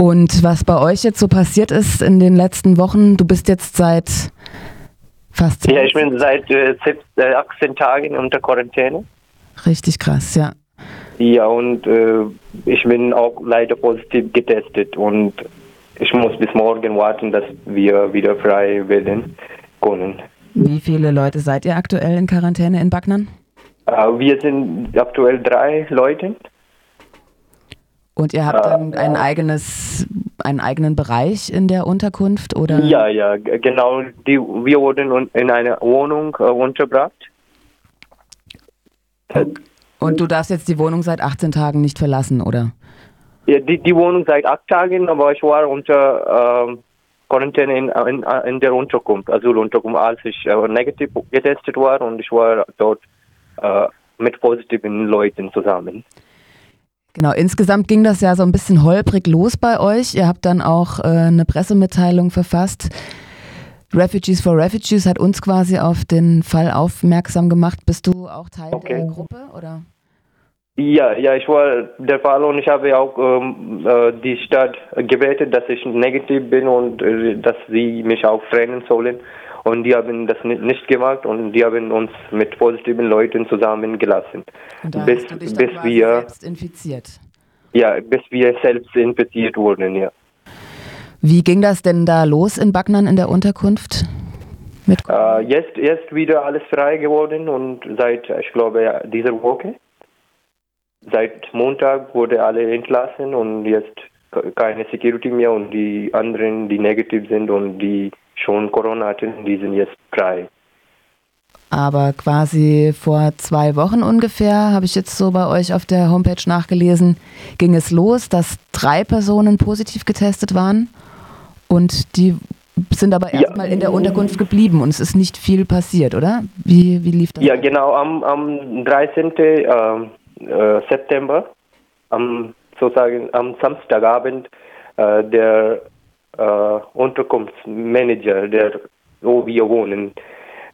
Und was bei euch jetzt so passiert ist in den letzten Wochen, du bist jetzt seit fast. Ja, ich bin seit äh, 18 Tagen unter Quarantäne. Richtig krass, ja. Ja, und äh, ich bin auch leider positiv getestet und ich muss bis morgen warten, dass wir wieder frei werden können. Wie viele Leute seid ihr aktuell in Quarantäne in Backnern? Uh, wir sind aktuell drei Leute. Und ihr habt dann ein eigenes, einen eigenen Bereich in der Unterkunft, oder? Ja, ja, genau. Die, wir wurden in einer Wohnung äh, untergebracht. Und du darfst jetzt die Wohnung seit 18 Tagen nicht verlassen, oder? Ja, die, die Wohnung seit acht Tagen, aber ich war unter ähm, Quarantäne in, in, in, der Unterkunft, Asylunterkunft, als ich äh, negativ getestet war und ich war dort äh, mit positiven Leuten zusammen. Genau, insgesamt ging das ja so ein bisschen holprig los bei euch. Ihr habt dann auch äh, eine Pressemitteilung verfasst. Refugees for Refugees hat uns quasi auf den Fall aufmerksam gemacht. Bist du auch Teil okay. der Gruppe oder? Ja, ja, ich war der Fall und ich habe auch ähm, äh, die Stadt gebeten, dass ich negativ bin und äh, dass sie mich auch trennen sollen. Und die haben das nicht gemacht und die haben uns mit positiven Leuten zusammengelassen. Und da bis, hast du dich bis wir selbst infiziert. Ja, bis wir selbst infiziert wurden, ja. Wie ging das denn da los in Backnern in der Unterkunft? Mit uh, jetzt ist wieder alles frei geworden und seit, ich glaube, dieser Woche, seit Montag wurde alle entlassen und jetzt keine Security mehr und die anderen, die negativ sind und die schon Corona hatten, die sind jetzt frei. Aber quasi vor zwei Wochen ungefähr, habe ich jetzt so bei euch auf der Homepage nachgelesen, ging es los, dass drei Personen positiv getestet waren und die sind aber erstmal ja. in der Unterkunft geblieben und es ist nicht viel passiert, oder? Wie, wie lief das? Ja, genau, am, am 13. Äh, September, am, sozusagen am Samstagabend, äh, der äh, Unterkunftsmanager, der wo wir wohnen,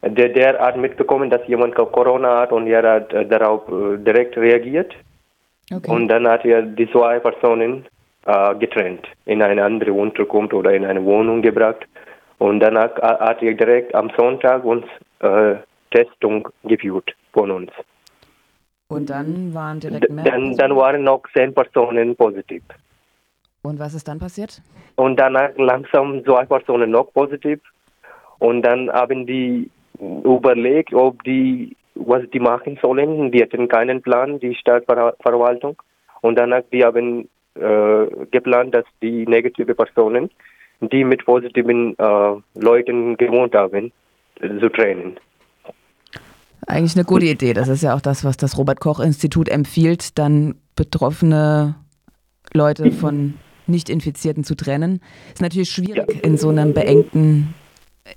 der, der hat mitbekommen, dass jemand Corona hat und er hat äh, darauf äh, direkt reagiert. Okay. Und dann hat er die zwei Personen getrennt, in eine andere Unterkunft oder in eine Wohnung gebracht. Und dann hat, hat er direkt am Sonntag uns äh, Testung geführt von uns. Und dann waren direkt mehr? Dann, dann waren noch zehn Personen positiv. Und was ist dann passiert? Und danach langsam zwei Personen noch positiv. Und dann haben die überlegt, ob die, was die machen sollen. Die hatten keinen Plan, die Stadtverwaltung. Und danach, die haben äh, geplant, dass die negative Personen, die mit positiven äh, Leuten gewohnt haben, zu trennen. Eigentlich eine gute Idee. Das ist ja auch das, was das Robert-Koch-Institut empfiehlt, dann betroffene Leute von nicht-Infizierten zu trennen. Ist natürlich schwierig ja. in so einem beengten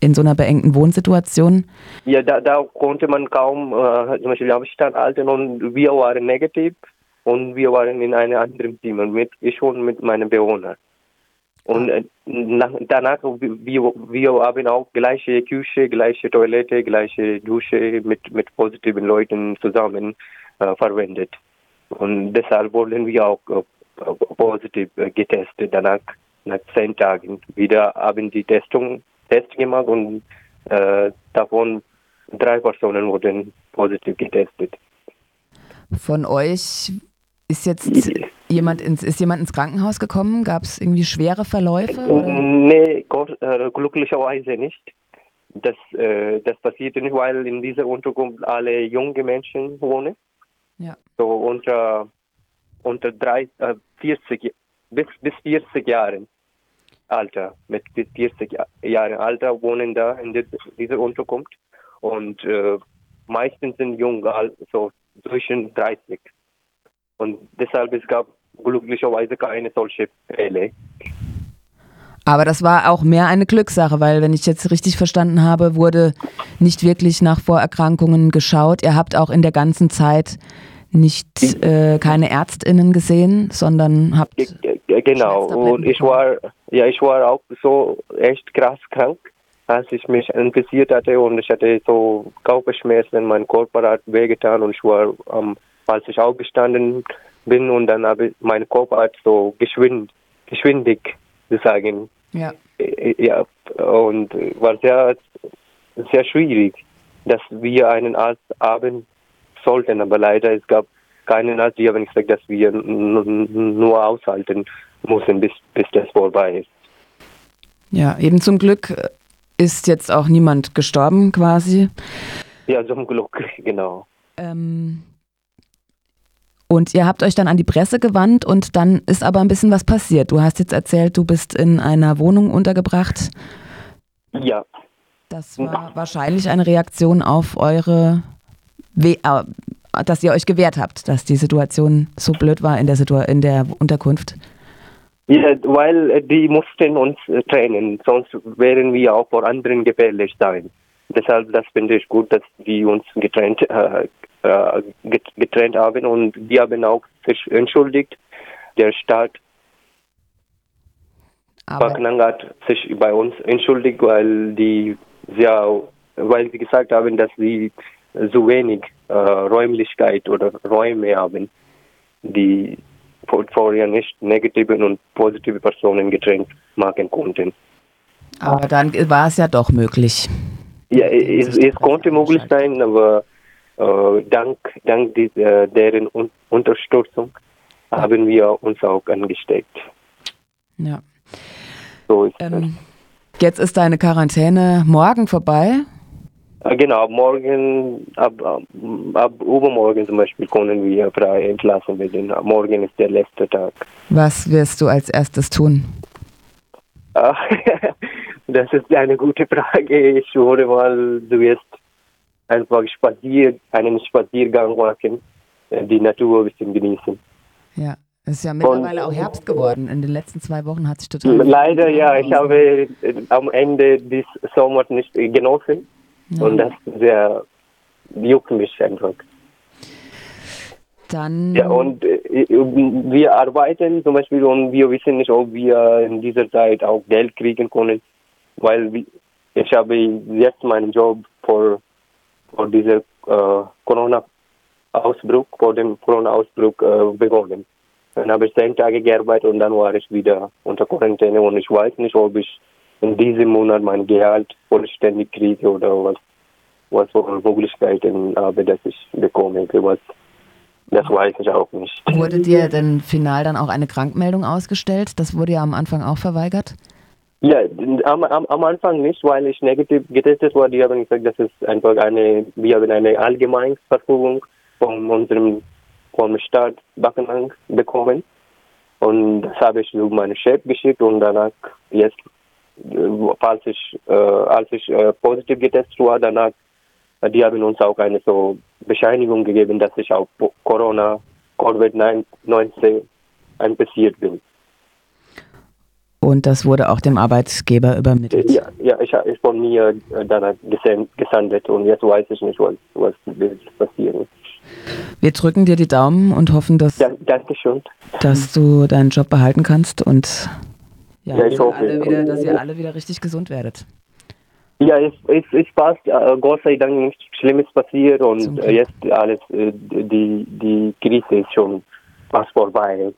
in so einer beengten Wohnsituation? Ja, da, da konnte man kaum äh, zum Beispiel Abstand halten und wir waren negativ und wir waren in einem anderen Zimmer, mit, ich und mit meinem Bewohner. Und äh, nach, danach, wir, wir haben auch gleiche Küche, gleiche Toilette, gleiche Dusche mit, mit positiven Leuten zusammen äh, verwendet. Und deshalb wurden wir auch äh, positiv äh, getestet. Danach, nach zehn Tagen, wieder haben die Testung, Test gemacht und äh, davon drei Personen wurden positiv getestet. Von euch ist jetzt jemand ins, ist jemand ins Krankenhaus gekommen? Gab es irgendwie schwere Verläufe? Oder? Nee, äh, glücklicherweise nicht. Das, äh, das passierte nicht, weil in dieser Unterkunft alle junge Menschen wohnen. Ja. So unter, unter drei, äh, 40, bis, bis 40 Jahren Alter, mit bis 40 Jahren Alter wohnen da in dieser Unterkunft. Und äh, meistens sind jung, also zwischen 30. Und deshalb es gab glücklicherweise keine solche Fälle. Aber das war auch mehr eine Glückssache, weil, wenn ich jetzt richtig verstanden habe, wurde nicht wirklich nach Vorerkrankungen geschaut. Ihr habt auch in der ganzen Zeit nicht äh, keine Ärztinnen gesehen, sondern habt genau und ich war ja ich war auch so echt krass krank, als ich mich infiziert hatte und ich hatte so Kopfschmerzen, mein Körper hat wehgetan und ich war ähm, als ich aufgestanden bin und dann habe ich mein Kopf hat so geschwind geschwindig zu sagen. Ja. Ja, und war sehr, sehr schwierig, dass wir einen Arzt haben sollten, aber leider es gab keinen Arzt, die haben gesagt, dass wir nur aushalten müssen, bis, bis das vorbei ist. Ja, eben zum Glück ist jetzt auch niemand gestorben quasi. Ja, zum Glück, genau. Ähm, und ihr habt euch dann an die Presse gewandt und dann ist aber ein bisschen was passiert. Du hast jetzt erzählt, du bist in einer Wohnung untergebracht. Ja. Das war wahrscheinlich eine Reaktion auf eure, We äh, dass ihr euch gewehrt habt, dass die Situation so blöd war in der, Situ in der Unterkunft. Ja, weil die mussten uns trennen, sonst wären wir auch vor anderen gefährlich sein. Deshalb, das finde ich gut, dass die uns getrennt, äh, äh getrennt haben und die haben auch sich entschuldigt. Der Staat Paknang hat sich bei uns entschuldigt, weil die ja, weil sie gesagt haben, dass sie so wenig äh, Räumlichkeit oder Räume haben, die vorher nicht negative und positive Personen getrennt machen konnten. Aber dann war es ja doch möglich. Ja, es, es konnte möglich sein, aber äh, dank, dank dieser, deren Un Unterstützung haben wir uns auch angesteckt. Ja. So ist ähm, jetzt ist deine Quarantäne morgen vorbei. Äh, genau, morgen, ab, ab, ab übermorgen zum Beispiel können wir frei entlassen werden. Morgen ist der letzte Tag. Was wirst du als erstes tun? das ist eine gute Frage. Ich würde mal, du wirst einfach spazier, einen Spaziergang machen, äh, die Natur ein bisschen genießen. Ja, es ist ja mittlerweile Und, auch Herbst geworden. In den letzten zwei Wochen hat sich total. Leider ja, ich habe äh, am Ende des Sommers nicht genossen. Ja. Und das sehr juckt mich einfach. Dann. Ja, und äh, wir arbeiten zum Beispiel und wir wissen nicht, ob wir in dieser Zeit auch Geld kriegen können, weil ich habe jetzt meinen Job vor, vor dieser äh, Corona-Ausbruch, vor dem Corona-Ausbruch äh, begonnen. Dann habe ich zehn Tage gearbeitet und dann war ich wieder unter Quarantäne und ich weiß nicht, ob ich in diesem Monat mein Gehalt vollständig kriege oder was, was für Möglichkeiten habe, dass ich bekomme. Was, das weiß ich auch nicht. Wurde dir denn final dann auch eine Krankmeldung ausgestellt? Das wurde ja am Anfang auch verweigert. Ja, am, am, am Anfang nicht, weil ich negativ getestet war. Die haben gesagt, das ist einfach eine, wir haben eine Allgemeinverfügung von unserem vom Staat Bakenang bekommen. Und das habe ich zu meinem Chef geschickt und danach jetzt falls ich, äh, als ich äh, positiv getestet war, danach, äh, die haben uns auch eine so Bescheinigung gegeben, dass ich auch Corona, Covid-19 infiziert bin. Und das wurde auch dem Arbeitgeber übermittelt? Ja, ja ich habe von mir äh, danach gesendet und jetzt weiß ich nicht, was, was passiert Wir drücken dir die Daumen und hoffen, dass, ja, dass du deinen Job behalten kannst und ja, ja wieder, dass ihr alle wieder richtig gesund werdet. Ja, es, es, es passt, Gott sei Dank nichts Schlimmes passiert und äh, jetzt alles, äh, die, die Krise ist schon fast vorbei,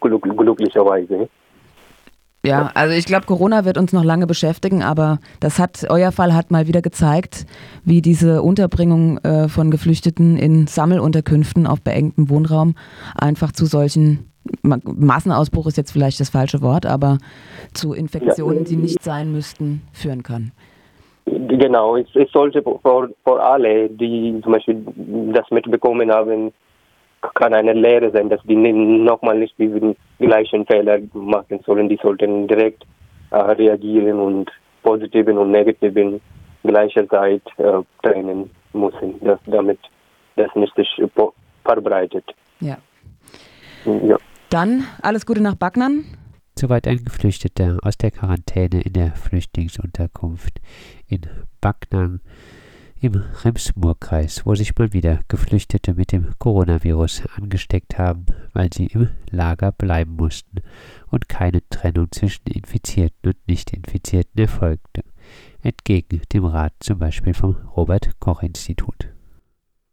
glücklicherweise. Ja, also ich glaube, Corona wird uns noch lange beschäftigen, aber das hat, euer Fall hat mal wieder gezeigt, wie diese Unterbringung äh, von Geflüchteten in Sammelunterkünften auf beengtem Wohnraum einfach zu solchen Massenausbruch ist jetzt vielleicht das falsche Wort, aber zu Infektionen, die nicht sein müssten, führen kann. Genau, es, es sollte für, für alle, die zum Beispiel das mitbekommen haben, kann eine Lehre sein, dass die nochmal nicht diesen gleichen Fehler machen sollen. Die sollten direkt äh, reagieren und positiven und negativen gleicherzeit äh, trennen müssen, dass, damit das nicht sich verbreitet. Ja. ja. Dann alles Gute nach Backnern. Soweit ein Geflüchteter aus der Quarantäne in der Flüchtlingsunterkunft in Backnang im Rems-Murr-Kreis, wo sich mal wieder Geflüchtete mit dem Coronavirus angesteckt haben, weil sie im Lager bleiben mussten und keine Trennung zwischen Infizierten und Nicht-Infizierten erfolgte, entgegen dem Rat zum Beispiel vom Robert-Koch-Institut.